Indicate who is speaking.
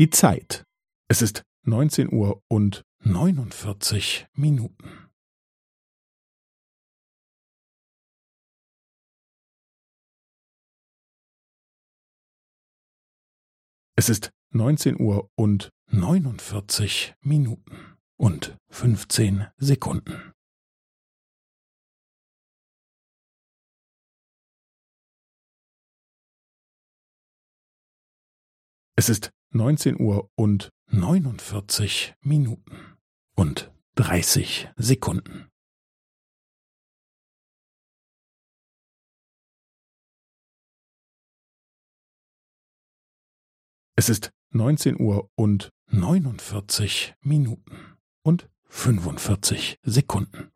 Speaker 1: Die Zeit. Es ist neunzehn Uhr und neunundvierzig Minuten. Es ist neunzehn Uhr und neunundvierzig Minuten und fünfzehn Sekunden. Es ist neunzehn Uhr und neunundvierzig Minuten und dreißig Sekunden. Es ist neunzehn Uhr und neunundvierzig Minuten und fünfundvierzig Sekunden.